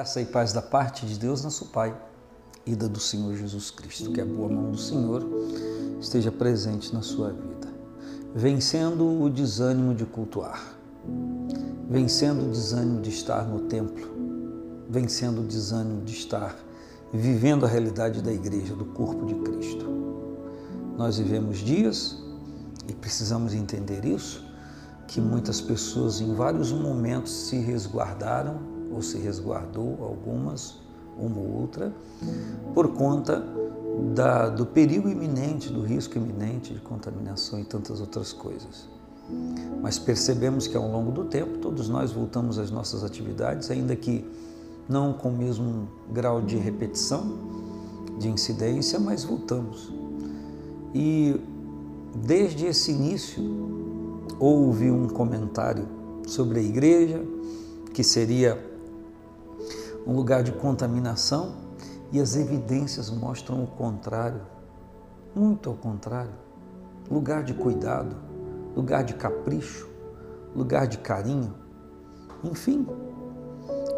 Graça e paz da parte de Deus, nosso Pai, e da do Senhor Jesus Cristo. Que a boa mão do Senhor esteja presente na sua vida, vencendo o desânimo de cultuar, vencendo o desânimo de estar no templo, vencendo o desânimo de estar vivendo a realidade da igreja, do corpo de Cristo. Nós vivemos dias e precisamos entender isso, que muitas pessoas em vários momentos se resguardaram ou se resguardou algumas, uma ou outra, por conta da, do perigo iminente, do risco iminente de contaminação e tantas outras coisas. Mas percebemos que ao longo do tempo todos nós voltamos às nossas atividades, ainda que não com o mesmo grau de repetição, de incidência, mas voltamos. E desde esse início houve um comentário sobre a igreja, que seria um lugar de contaminação e as evidências mostram o contrário, muito ao contrário. Lugar de cuidado, lugar de capricho, lugar de carinho. Enfim,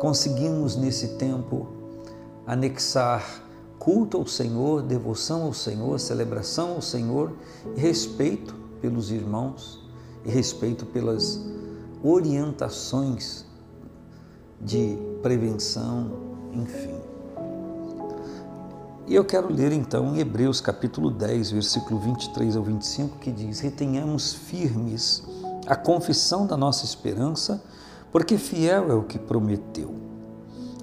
conseguimos nesse tempo anexar culto ao Senhor, devoção ao Senhor, celebração ao Senhor e respeito pelos irmãos e respeito pelas orientações de prevenção, enfim. E eu quero ler então em Hebreus capítulo 10, versículo 23 ao 25, que diz: Retenhamos firmes a confissão da nossa esperança, porque fiel é o que prometeu.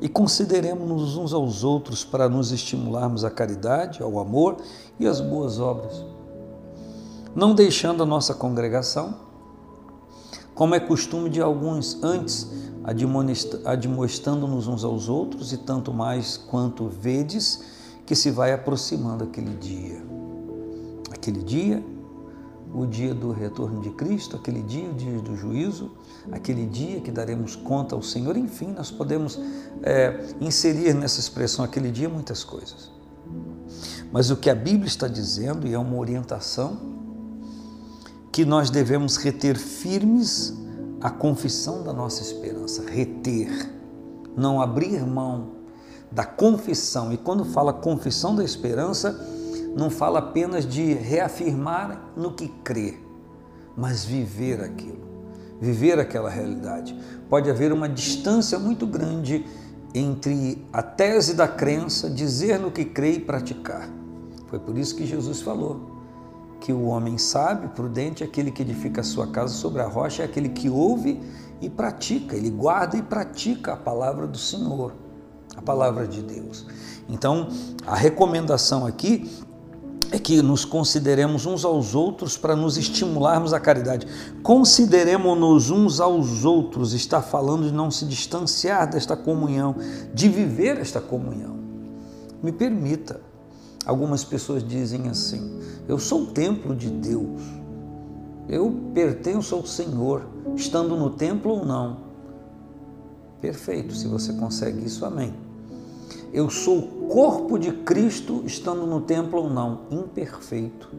E consideremos-nos uns aos outros para nos estimularmos à caridade, ao amor e às boas obras. Não deixando a nossa congregação, como é costume de alguns antes, admoestando-nos uns aos outros, e tanto mais quanto vedes que se vai aproximando aquele dia. Aquele dia, o dia do retorno de Cristo, aquele dia, o dia do juízo, aquele dia que daremos conta ao Senhor, enfim, nós podemos é, inserir nessa expressão aquele dia muitas coisas. Mas o que a Bíblia está dizendo, e é uma orientação, que nós devemos reter firmes a confissão da nossa esperança, reter, não abrir mão da confissão. E quando fala confissão da esperança, não fala apenas de reafirmar no que crê, mas viver aquilo, viver aquela realidade. Pode haver uma distância muito grande entre a tese da crença, dizer no que crê e praticar. Foi por isso que Jesus falou: que o homem sábio, prudente, é aquele que edifica a sua casa sobre a rocha, é aquele que ouve e pratica, ele guarda e pratica a palavra do Senhor, a palavra de Deus. Então, a recomendação aqui é que nos consideremos uns aos outros para nos estimularmos à caridade. Consideremos-nos uns aos outros, está falando de não se distanciar desta comunhão, de viver esta comunhão. Me permita, Algumas pessoas dizem assim: Eu sou o templo de Deus, eu pertenço ao Senhor, estando no templo ou não. Perfeito, se você consegue isso, amém. Eu sou o corpo de Cristo, estando no templo ou não. Imperfeito,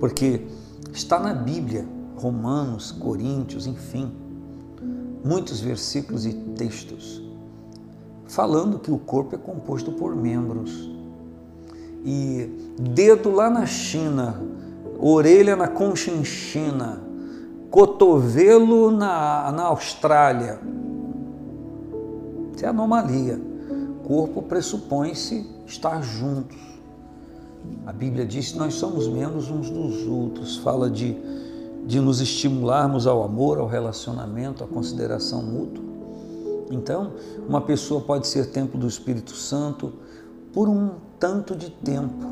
porque está na Bíblia, Romanos, Coríntios, enfim, muitos versículos e textos, falando que o corpo é composto por membros e dedo lá na China, orelha na Conchinchina, cotovelo na, na Austrália. Isso é anomalia. Corpo pressupõe-se estar juntos. A Bíblia diz que nós somos membros uns dos outros, fala de, de nos estimularmos ao amor, ao relacionamento, à consideração mútua. Então, uma pessoa pode ser templo do Espírito Santo, por um tanto de tempo,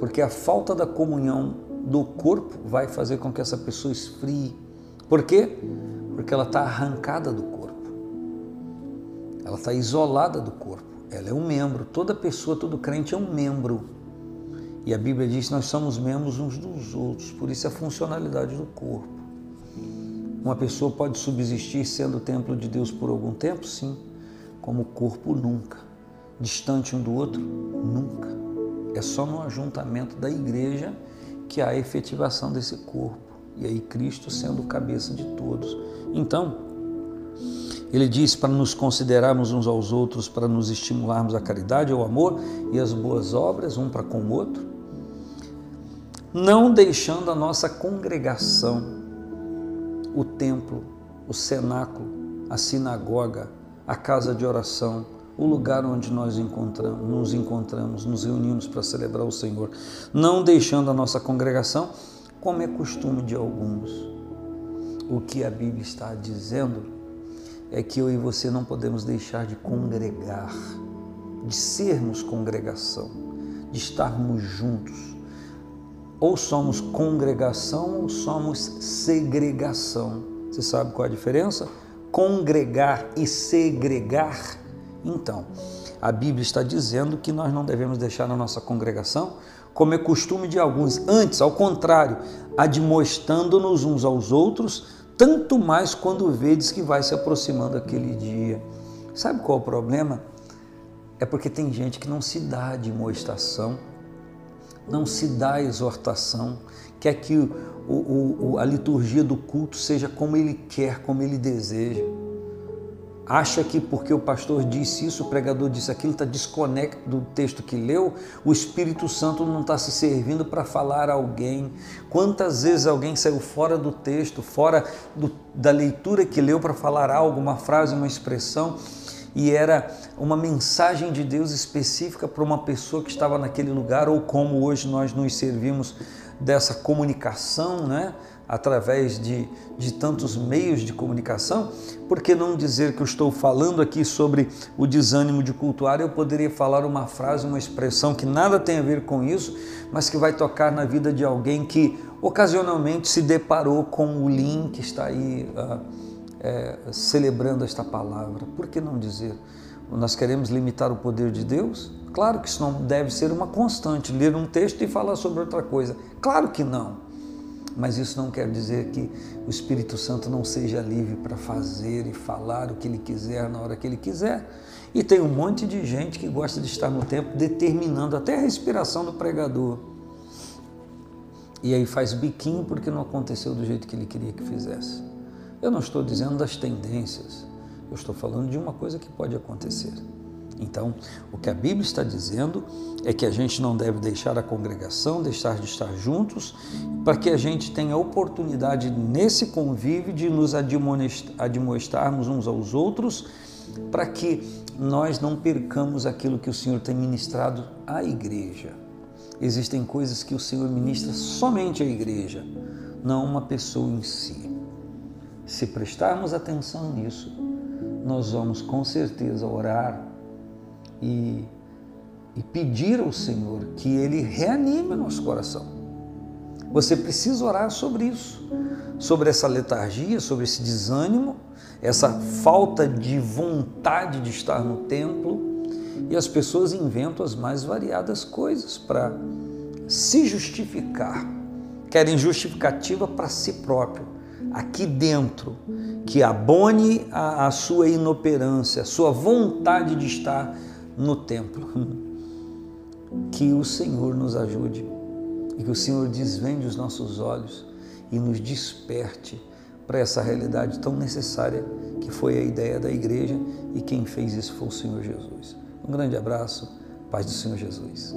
porque a falta da comunhão do corpo vai fazer com que essa pessoa esfrie. Por quê? Porque ela está arrancada do corpo, ela está isolada do corpo, ela é um membro. Toda pessoa, todo crente é um membro. E a Bíblia diz que nós somos membros uns dos outros, por isso a funcionalidade do corpo. Uma pessoa pode subsistir sendo templo de Deus por algum tempo? Sim, como o corpo nunca distante um do outro? Nunca. É só no ajuntamento da igreja que há a efetivação desse corpo. E aí Cristo sendo cabeça de todos. Então, Ele diz para nos considerarmos uns aos outros, para nos estimularmos a caridade, ao amor e as boas obras, um para com o outro. Não deixando a nossa congregação, o templo, o cenáculo, a sinagoga, a casa de oração, o lugar onde nós encontramos, nos encontramos, nos reunimos para celebrar o Senhor, não deixando a nossa congregação, como é costume de alguns. O que a Bíblia está dizendo é que eu e você não podemos deixar de congregar, de sermos congregação, de estarmos juntos. Ou somos congregação ou somos segregação. Você sabe qual é a diferença? Congregar e segregar então, a Bíblia está dizendo que nós não devemos deixar a nossa congregação como é costume de alguns, antes, ao contrário, admoestando-nos uns aos outros, tanto mais quando vedes que vai se aproximando aquele dia. Sabe qual é o problema? É porque tem gente que não se dá admoestação, não se dá exortação, quer que o, o, a liturgia do culto seja como ele quer, como ele deseja acha que porque o pastor disse isso, o pregador disse aquilo, está desconectado do texto que leu, o Espírito Santo não está se servindo para falar a alguém. Quantas vezes alguém saiu fora do texto, fora do, da leitura que leu para falar algo, uma frase, uma expressão, e era uma mensagem de Deus específica para uma pessoa que estava naquele lugar, ou como hoje nós nos servimos dessa comunicação, né? Através de, de tantos meios de comunicação, por que não dizer que eu estou falando aqui sobre o desânimo de cultuar? Eu poderia falar uma frase, uma expressão que nada tem a ver com isso, mas que vai tocar na vida de alguém que ocasionalmente se deparou com o link que está aí uh, é, celebrando esta palavra. Por que não dizer? Nós queremos limitar o poder de Deus? Claro que isso não deve ser uma constante, ler um texto e falar sobre outra coisa. Claro que não mas isso não quer dizer que o Espírito Santo não seja livre para fazer e falar o que ele quiser na hora que ele quiser. E tem um monte de gente que gosta de estar no tempo determinando até a respiração do pregador. E aí faz biquinho porque não aconteceu do jeito que ele queria que fizesse. Eu não estou dizendo das tendências, eu estou falando de uma coisa que pode acontecer. Então, o que a Bíblia está dizendo é que a gente não deve deixar a congregação, deixar de estar juntos, para que a gente tenha oportunidade nesse convívio de nos admoestarmos uns aos outros, para que nós não percamos aquilo que o Senhor tem ministrado à igreja. Existem coisas que o Senhor ministra somente à igreja, não uma pessoa em si. Se prestarmos atenção nisso, nós vamos com certeza orar e, e pedir ao Senhor que Ele reanime nosso coração. Você precisa orar sobre isso, sobre essa letargia, sobre esse desânimo, essa falta de vontade de estar no templo. E as pessoas inventam as mais variadas coisas para se justificar. Querem justificativa para si próprio, aqui dentro, que abone a, a sua inoperância, a sua vontade de estar no templo. Que o Senhor nos ajude e que o Senhor desvende os nossos olhos e nos desperte para essa realidade tão necessária que foi a ideia da igreja e quem fez isso foi o Senhor Jesus. Um grande abraço, paz do Senhor Jesus.